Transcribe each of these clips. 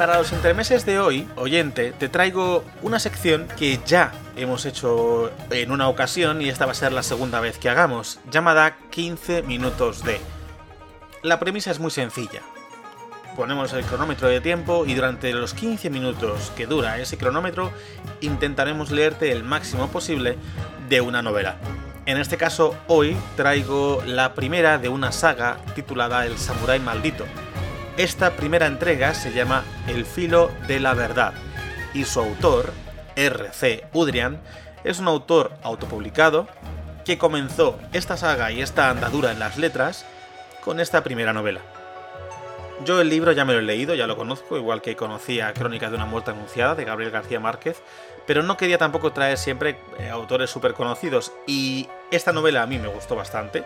Para los entremeses de hoy, oyente, te traigo una sección que ya hemos hecho en una ocasión y esta va a ser la segunda vez que hagamos, llamada 15 minutos de. La premisa es muy sencilla. Ponemos el cronómetro de tiempo y durante los 15 minutos que dura ese cronómetro intentaremos leerte el máximo posible de una novela. En este caso, hoy traigo la primera de una saga titulada El Samurái Maldito. Esta primera entrega se llama El Filo de la Verdad y su autor, R.C. Udrian, es un autor autopublicado que comenzó esta saga y esta andadura en las letras con esta primera novela. Yo el libro ya me lo he leído, ya lo conozco, igual que conocía Crónicas de una muerte anunciada de Gabriel García Márquez, pero no quería tampoco traer siempre eh, autores súper conocidos y esta novela a mí me gustó bastante,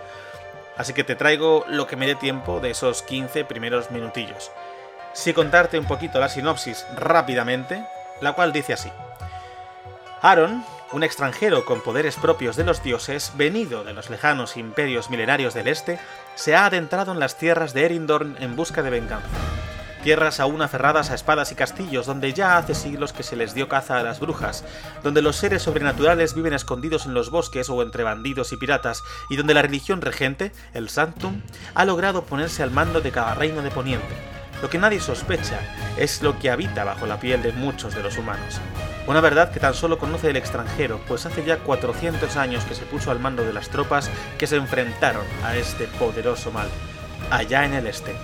así que te traigo lo que me dé tiempo de esos 15 primeros minutillos. Si contarte un poquito la sinopsis rápidamente, la cual dice así. Aaron, un extranjero con poderes propios de los dioses, venido de los lejanos imperios milenarios del este, se ha adentrado en las tierras de Erindorn en busca de venganza. Tierras aún aferradas a espadas y castillos, donde ya hace siglos que se les dio caza a las brujas, donde los seres sobrenaturales viven escondidos en los bosques o entre bandidos y piratas, y donde la religión regente, el Sanctum, ha logrado ponerse al mando de cada reino de Poniente. Lo que nadie sospecha es lo que habita bajo la piel de muchos de los humanos. Una verdad que tan solo conoce el extranjero, pues hace ya 400 años que se puso al mando de las tropas que se enfrentaron a este poderoso mal, allá en el este.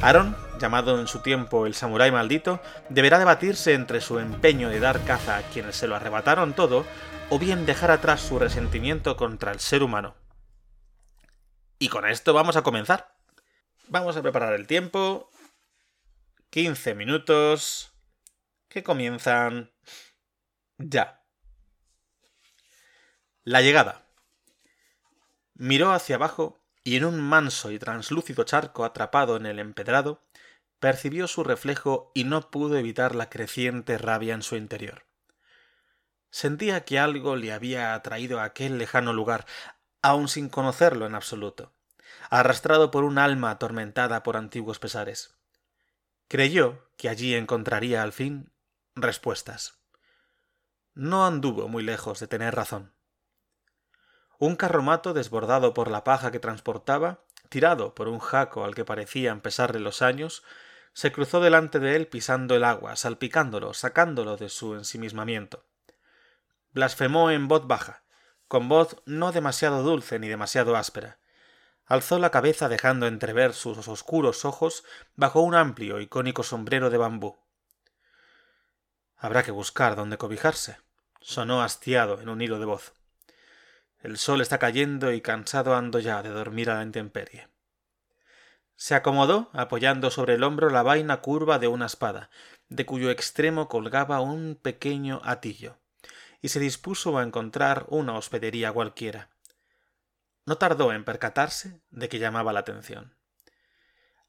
Aaron, llamado en su tiempo el samurái maldito, deberá debatirse entre su empeño de dar caza a quienes se lo arrebataron todo, o bien dejar atrás su resentimiento contra el ser humano. Y con esto vamos a comenzar. Vamos a preparar el tiempo. 15 minutos que comienzan ya. La llegada. Miró hacia abajo y en un manso y translúcido charco atrapado en el empedrado, percibió su reflejo y no pudo evitar la creciente rabia en su interior. Sentía que algo le había atraído a aquel lejano lugar, aun sin conocerlo en absoluto, arrastrado por un alma atormentada por antiguos pesares. Creyó que allí encontraría al fin respuestas no anduvo muy lejos de tener razón. Un carromato desbordado por la paja que transportaba, tirado por un jaco al que parecían pesarle los años, se cruzó delante de él pisando el agua, salpicándolo, sacándolo de su ensimismamiento. Blasfemó en voz baja, con voz no demasiado dulce ni demasiado áspera. Alzó la cabeza dejando entrever sus oscuros ojos bajo un amplio y cónico sombrero de bambú. Habrá que buscar dónde cobijarse, sonó hastiado en un hilo de voz. El sol está cayendo y cansado ando ya de dormir a la intemperie. Se acomodó apoyando sobre el hombro la vaina curva de una espada, de cuyo extremo colgaba un pequeño atillo, y se dispuso a encontrar una hospedería cualquiera. No tardó en percatarse de que llamaba la atención.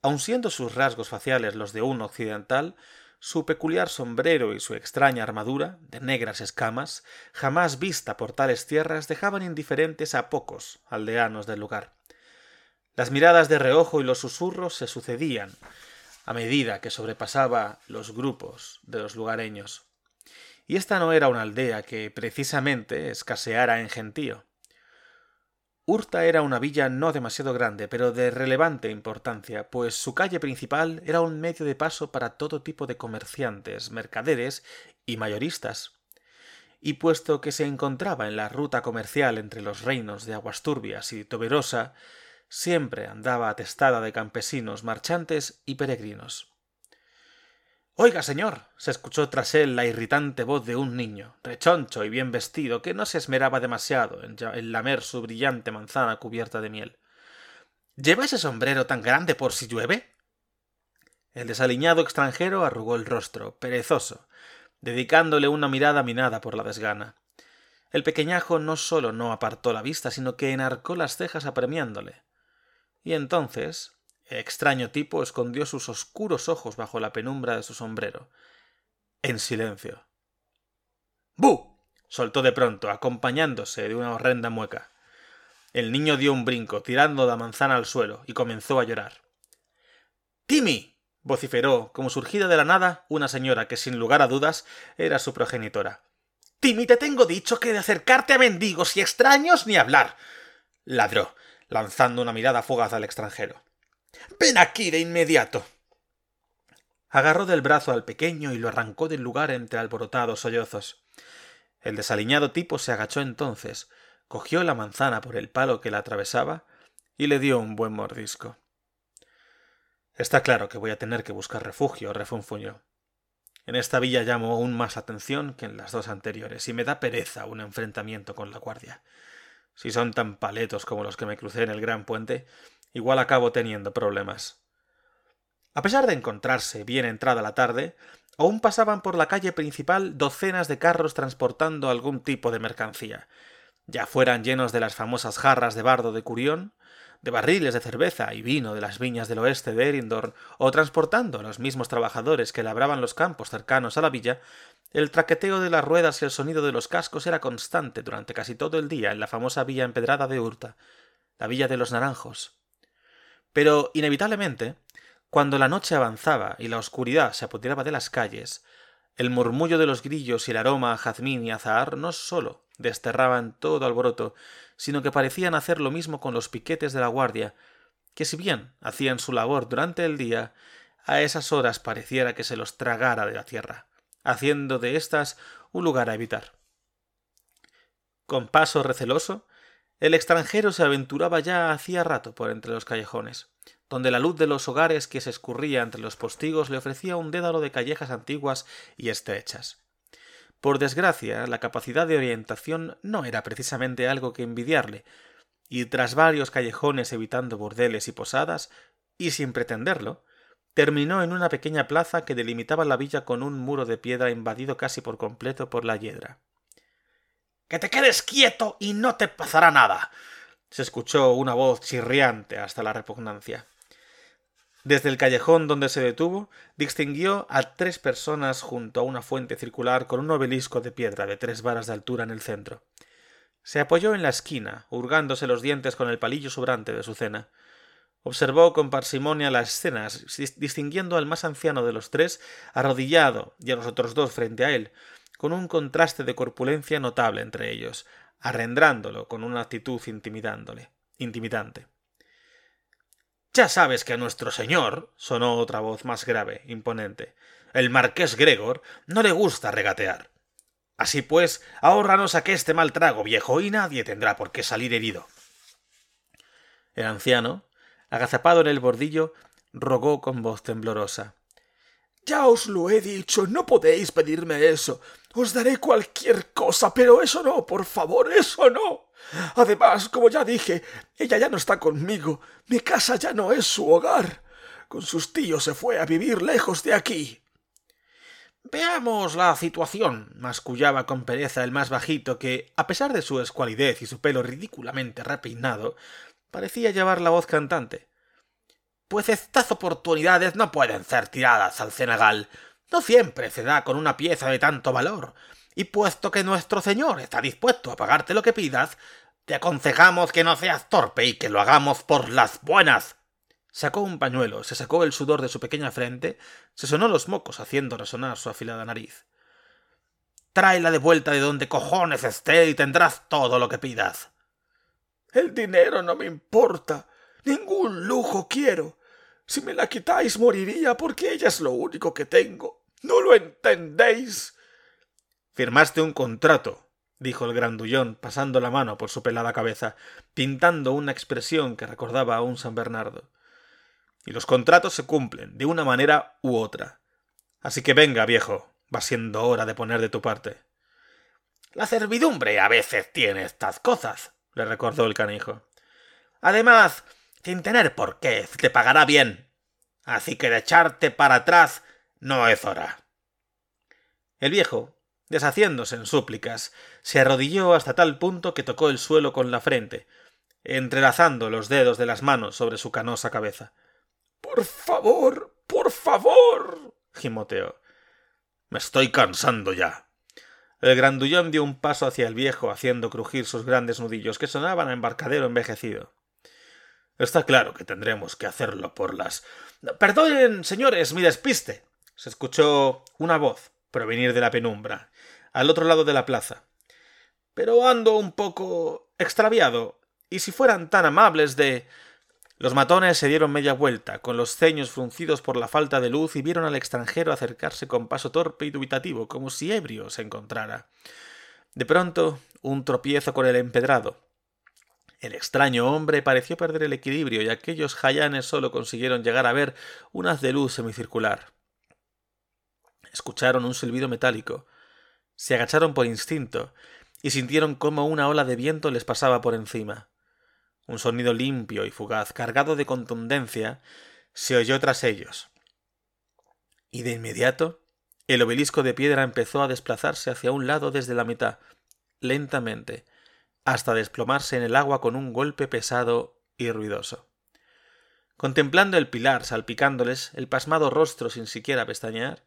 Aun siendo sus rasgos faciales los de un occidental, su peculiar sombrero y su extraña armadura, de negras escamas, jamás vista por tales tierras, dejaban indiferentes a pocos aldeanos del lugar. Las miradas de reojo y los susurros se sucedían a medida que sobrepasaba los grupos de los lugareños. Y esta no era una aldea que precisamente escaseara en gentío. Urta era una villa no demasiado grande, pero de relevante importancia, pues su calle principal era un medio de paso para todo tipo de comerciantes, mercaderes y mayoristas. Y puesto que se encontraba en la ruta comercial entre los reinos de Aguasturbias y Toberosa, siempre andaba atestada de campesinos, marchantes y peregrinos. Oiga, señor. se escuchó tras él la irritante voz de un niño, rechoncho y bien vestido, que no se esmeraba demasiado en, lamer su brillante manzana cubierta de miel. ¿Lleva ese sombrero tan grande por si llueve? El desaliñado extranjero arrugó el rostro, perezoso, dedicándole una mirada minada por la desgana. El pequeñajo no sólo no apartó la vista, sino que enarcó las cejas apremiándole. Y entonces, extraño tipo escondió sus oscuros ojos bajo la penumbra de su sombrero. En silencio. ¡Bu! soltó de pronto, acompañándose de una horrenda mueca. El niño dio un brinco, tirando la manzana al suelo, y comenzó a llorar. Timmy. vociferó, como surgida de la nada, una señora que sin lugar a dudas era su progenitora. Timmy, te tengo dicho que de acercarte a mendigos y extraños ni hablar. ladró, lanzando una mirada fugaz al extranjero. Ven aquí de inmediato. Agarró del brazo al pequeño y lo arrancó del lugar entre alborotados sollozos. El desaliñado tipo se agachó entonces, cogió la manzana por el palo que la atravesaba y le dio un buen mordisco. Está claro que voy a tener que buscar refugio, refunfuñó. En esta villa llamo aún más atención que en las dos anteriores, y me da pereza un enfrentamiento con la guardia. Si son tan paletos como los que me crucé en el gran puente, igual acabo teniendo problemas. A pesar de encontrarse bien entrada la tarde, aún pasaban por la calle principal docenas de carros transportando algún tipo de mercancía, ya fueran llenos de las famosas jarras de bardo de Curión, de barriles de cerveza y vino de las viñas del oeste de Erindorn, o transportando a los mismos trabajadores que labraban los campos cercanos a la villa, el traqueteo de las ruedas y el sonido de los cascos era constante durante casi todo el día en la famosa villa empedrada de Hurta, la villa de los naranjos. Pero, inevitablemente, cuando la noche avanzaba y la oscuridad se apoderaba de las calles, el murmullo de los grillos y el aroma a jazmín y azahar no sólo desterraban todo alboroto, sino que parecían hacer lo mismo con los piquetes de la guardia, que si bien hacían su labor durante el día, a esas horas pareciera que se los tragara de la tierra, haciendo de éstas un lugar a evitar. Con paso receloso, el extranjero se aventuraba ya hacía rato por entre los callejones donde la luz de los hogares que se escurría entre los postigos le ofrecía un dédalo de callejas antiguas y estrechas. Por desgracia, la capacidad de orientación no era precisamente algo que envidiarle, y tras varios callejones evitando bordeles y posadas, y sin pretenderlo, terminó en una pequeña plaza que delimitaba la villa con un muro de piedra invadido casi por completo por la hiedra. Que te quedes quieto y no te pasará nada. se escuchó una voz chirriante hasta la repugnancia. Desde el callejón donde se detuvo, distinguió a tres personas junto a una fuente circular con un obelisco de piedra de tres varas de altura en el centro. Se apoyó en la esquina, hurgándose los dientes con el palillo sobrante de su cena. Observó con parsimonia las escenas, distinguiendo al más anciano de los tres arrodillado y a los otros dos frente a él, con un contraste de corpulencia notable entre ellos, arrendrándolo con una actitud intimidándole, intimidante. Ya sabes que a nuestro señor, sonó otra voz más grave, imponente, el marqués Gregor no le gusta regatear. Así pues, ahórranos este mal trago, viejo, y nadie tendrá por qué salir herido. El anciano, agazapado en el bordillo, rogó con voz temblorosa. Ya os lo he dicho, no podéis pedirme eso. Os daré cualquier cosa, pero eso no, por favor, eso no. Además, como ya dije, ella ya no está conmigo. Mi casa ya no es su hogar. Con sus tíos se fue a vivir lejos de aquí. Veamos la situación, mascullaba con pereza el más bajito, que, a pesar de su escualidez y su pelo ridículamente repeinado, parecía llevar la voz cantante. Pues estas oportunidades no pueden ser tiradas al cenagal. No siempre se da con una pieza de tanto valor. Y puesto que nuestro señor está dispuesto a pagarte lo que pidas, te aconsejamos que no seas torpe y que lo hagamos por las buenas. Sacó un pañuelo, se sacó el sudor de su pequeña frente, se sonó los mocos haciendo resonar su afilada nariz. Tráela de vuelta de donde cojones esté y tendrás todo lo que pidas. El dinero no me importa. Ningún lujo quiero. Si me la quitáis moriría porque ella es lo único que tengo. ¿No lo entendéis? Firmaste un contrato, dijo el grandullón, pasando la mano por su pelada cabeza, pintando una expresión que recordaba a un San Bernardo. Y los contratos se cumplen, de una manera u otra. Así que venga, viejo, va siendo hora de poner de tu parte. La servidumbre a veces tiene estas cosas, le recordó el canijo. Además, sin tener por qué, te pagará bien. Así que de echarte para atrás no es hora. El viejo, deshaciéndose en súplicas, se arrodilló hasta tal punto que tocó el suelo con la frente, entrelazando los dedos de las manos sobre su canosa cabeza. Por favor, por favor. gimoteó. Me estoy cansando ya. El grandullón dio un paso hacia el viejo, haciendo crujir sus grandes nudillos que sonaban a embarcadero envejecido. Está claro que tendremos que hacerlo por las. Perdonen, señores, mi despiste. Se escuchó una voz provenir de la penumbra, al otro lado de la plaza. Pero ando un poco extraviado, y si fueran tan amables de. Los matones se dieron media vuelta, con los ceños fruncidos por la falta de luz, y vieron al extranjero acercarse con paso torpe y dubitativo, como si ebrio se encontrara. De pronto, un tropiezo con el empedrado, el extraño hombre pareció perder el equilibrio y aquellos jayanes solo consiguieron llegar a ver un haz de luz semicircular. Escucharon un silbido metálico, se agacharon por instinto y sintieron cómo una ola de viento les pasaba por encima. Un sonido limpio y fugaz, cargado de contundencia, se oyó tras ellos. Y de inmediato, el obelisco de piedra empezó a desplazarse hacia un lado desde la mitad, lentamente, hasta desplomarse en el agua con un golpe pesado y ruidoso. Contemplando el pilar salpicándoles el pasmado rostro sin siquiera pestañear,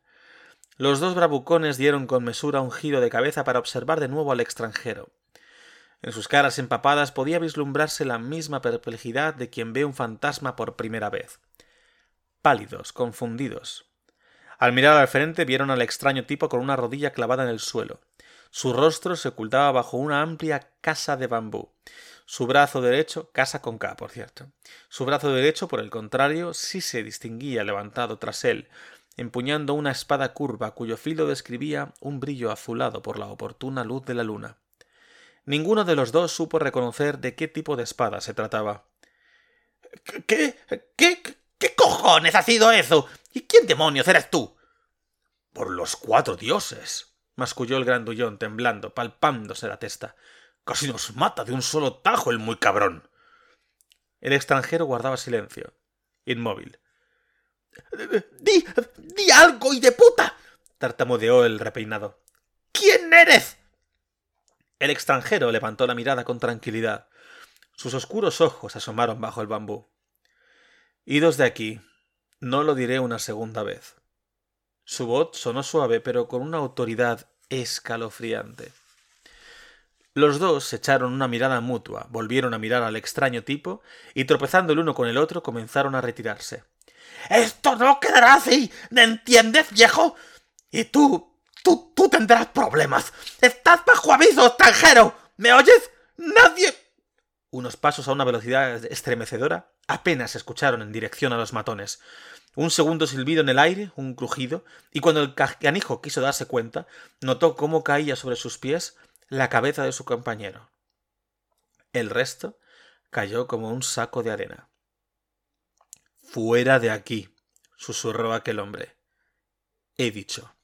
los dos bravucones dieron con mesura un giro de cabeza para observar de nuevo al extranjero. En sus caras empapadas podía vislumbrarse la misma perplejidad de quien ve un fantasma por primera vez. Pálidos, confundidos. Al mirar al frente vieron al extraño tipo con una rodilla clavada en el suelo, su rostro se ocultaba bajo una amplia casa de bambú. Su brazo derecho, casa con K, por cierto. Su brazo derecho, por el contrario, sí se distinguía levantado tras él, empuñando una espada curva cuyo filo describía un brillo azulado por la oportuna luz de la luna. Ninguno de los dos supo reconocer de qué tipo de espada se trataba. ¿Qué? ¿Qué? ¿Qué cojones ha sido eso? ¿Y quién demonios eres tú? Por los cuatro dioses masculló el grandullón temblando, palpándose la testa. Casi nos mata de un solo tajo el muy cabrón. El extranjero guardaba silencio, inmóvil. Di. di algo, y de puta. tartamudeó el repeinado. ¿Quién eres? El extranjero levantó la mirada con tranquilidad. Sus oscuros ojos asomaron bajo el bambú. Idos de aquí. No lo diré una segunda vez. Su voz sonó suave, pero con una autoridad escalofriante. Los dos se echaron una mirada mutua, volvieron a mirar al extraño tipo, y tropezando el uno con el otro comenzaron a retirarse. Esto no quedará así. ¿Me entiendes, viejo? Y tú, tú, tú tendrás problemas. Estás bajo aviso, extranjero. ¿Me oyes? Nadie. Unos pasos a una velocidad estremecedora apenas se escucharon en dirección a los matones. Un segundo silbido en el aire, un crujido, y cuando el canijo quiso darse cuenta, notó cómo caía sobre sus pies la cabeza de su compañero. El resto cayó como un saco de arena. Fuera de aquí, susurró aquel hombre. He dicho.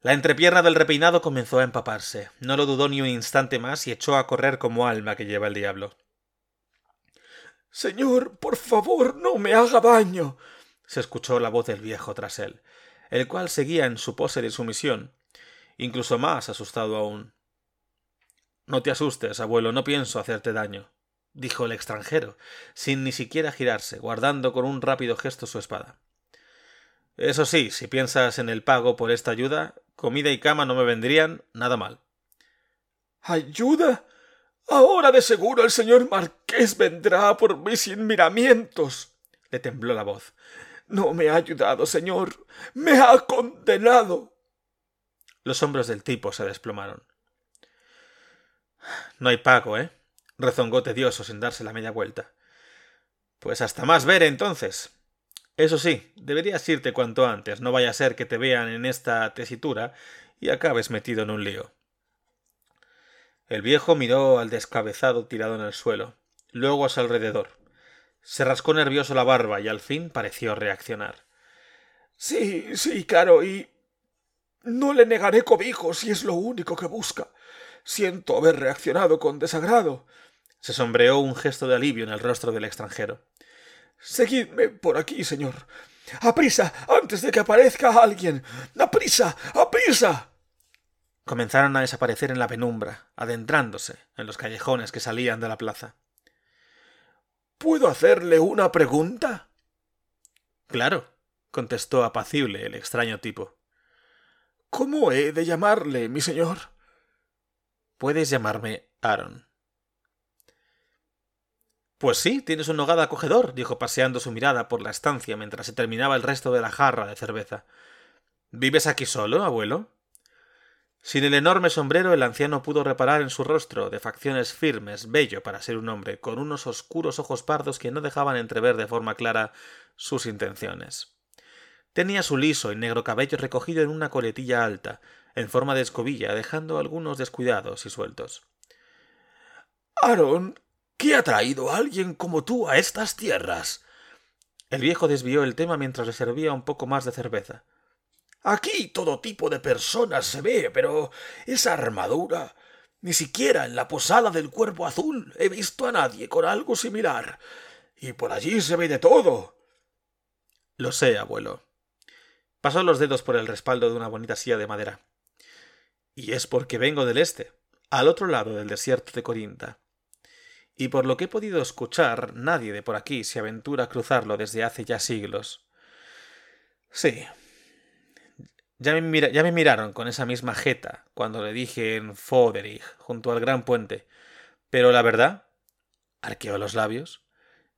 La entrepierna del repeinado comenzó a empaparse. No lo dudó ni un instante más y echó a correr como alma que lleva el diablo. Señor, por favor, no me haga daño se escuchó la voz del viejo tras él, el cual seguía en su pose de sumisión, incluso más asustado aún. No te asustes, abuelo, no pienso hacerte daño, dijo el extranjero, sin ni siquiera girarse, guardando con un rápido gesto su espada. Eso sí, si piensas en el pago por esta ayuda, comida y cama no me vendrían nada mal. ¿Ayuda? Ahora de seguro el señor Marqués vendrá por mis inmiramientos. le tembló la voz. No me ha ayudado, señor. Me ha condenado. Los hombros del tipo se desplomaron. No hay pago, ¿eh? Rezongó tedioso sin darse la media vuelta. Pues hasta más ver entonces. Eso sí, deberías irte cuanto antes, no vaya a ser que te vean en esta tesitura y acabes metido en un lío. El viejo miró al descabezado tirado en el suelo, luego a su alrededor. Se rascó nervioso la barba y al fin pareció reaccionar. Sí, sí, claro, y no le negaré cobijo si es lo único que busca. Siento haber reaccionado con desagrado. Se sombreó un gesto de alivio en el rostro del extranjero. Seguidme por aquí, señor. ¡Aprisa! antes de que aparezca alguien. ¡Aprisa! ¡Aprisa! Comenzaron a desaparecer en la penumbra, adentrándose en los callejones que salían de la plaza. ¿Puedo hacerle una pregunta? Claro, contestó apacible el extraño tipo. ¿Cómo he de llamarle, mi señor? Puedes llamarme Aaron. Pues sí, tienes un nogada acogedor, dijo paseando su mirada por la estancia mientras se terminaba el resto de la jarra de cerveza. ¿Vives aquí solo, abuelo? Sin el enorme sombrero, el anciano pudo reparar en su rostro, de facciones firmes, bello para ser un hombre, con unos oscuros ojos pardos que no dejaban entrever de forma clara sus intenciones. Tenía su liso y negro cabello recogido en una coletilla alta, en forma de escobilla, dejando algunos descuidados y sueltos. Aaron, ¿qué ha traído a alguien como tú a estas tierras? El viejo desvió el tema mientras le servía un poco más de cerveza. Aquí todo tipo de personas se ve, pero esa armadura. Ni siquiera en la posada del cuerpo azul he visto a nadie con algo similar. Y por allí se ve de todo. Lo sé, abuelo. Pasó los dedos por el respaldo de una bonita silla de madera. Y es porque vengo del este, al otro lado del desierto de Corinta. Y por lo que he podido escuchar, nadie de por aquí se aventura a cruzarlo desde hace ya siglos. Sí, ya me, miraron con esa misma jeta cuando le dije en Foderich, junto al gran puente. Pero la verdad, arqueó los labios,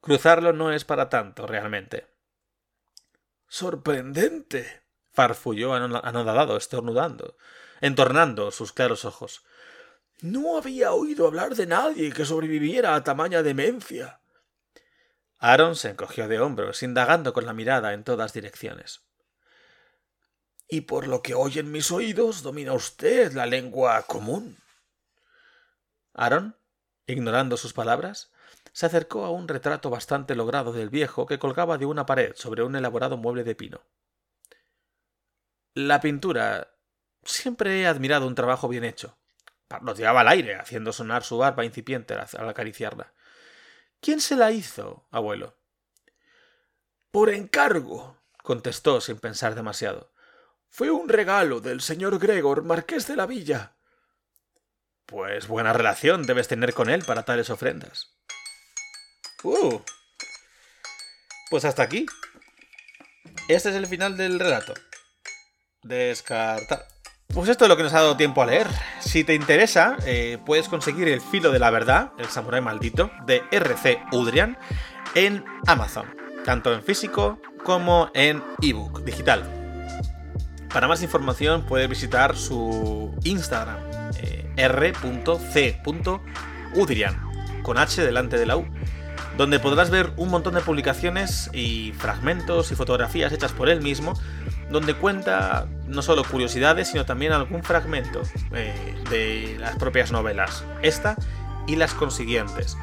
cruzarlo no es para tanto realmente. Sorprendente. farfulló anodadado, estornudando, entornando sus claros ojos. No había oído hablar de nadie que sobreviviera a tamaña demencia. Aaron se encogió de hombros, indagando con la mirada en todas direcciones. Y por lo que oyen mis oídos, domina usted la lengua común. Aaron, ignorando sus palabras, se acercó a un retrato bastante logrado del viejo que colgaba de una pared sobre un elaborado mueble de pino. La pintura. Siempre he admirado un trabajo bien hecho. Parloteaba al aire, haciendo sonar su barba incipiente al acariciarla. ¿Quién se la hizo, abuelo? Por encargo, contestó sin pensar demasiado. Fue un regalo del señor Gregor, marqués de la villa. Pues buena relación debes tener con él para tales ofrendas. Uh. Pues hasta aquí. Este es el final del relato. Descartar. Pues esto es lo que nos ha dado tiempo a leer. Si te interesa, eh, puedes conseguir El filo de la verdad, el samurái maldito, de RC Udrian, en Amazon, tanto en físico como en ebook digital. Para más información puedes visitar su Instagram, eh, r.c.udrian, con H delante de la U, donde podrás ver un montón de publicaciones y fragmentos y fotografías hechas por él mismo, donde cuenta no solo curiosidades, sino también algún fragmento eh, de las propias novelas, esta y las consiguientes.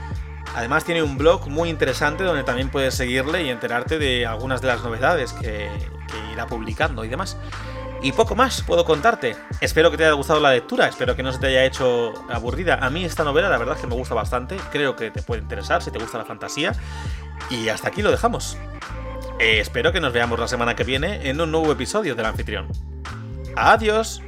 Además tiene un blog muy interesante donde también puedes seguirle y enterarte de algunas de las novedades que irá publicando y demás. Y poco más puedo contarte. Espero que te haya gustado la lectura, espero que no se te haya hecho aburrida. A mí esta novela la verdad es que me gusta bastante, creo que te puede interesar si te gusta la fantasía. Y hasta aquí lo dejamos. Eh, espero que nos veamos la semana que viene en un nuevo episodio del anfitrión. Adiós.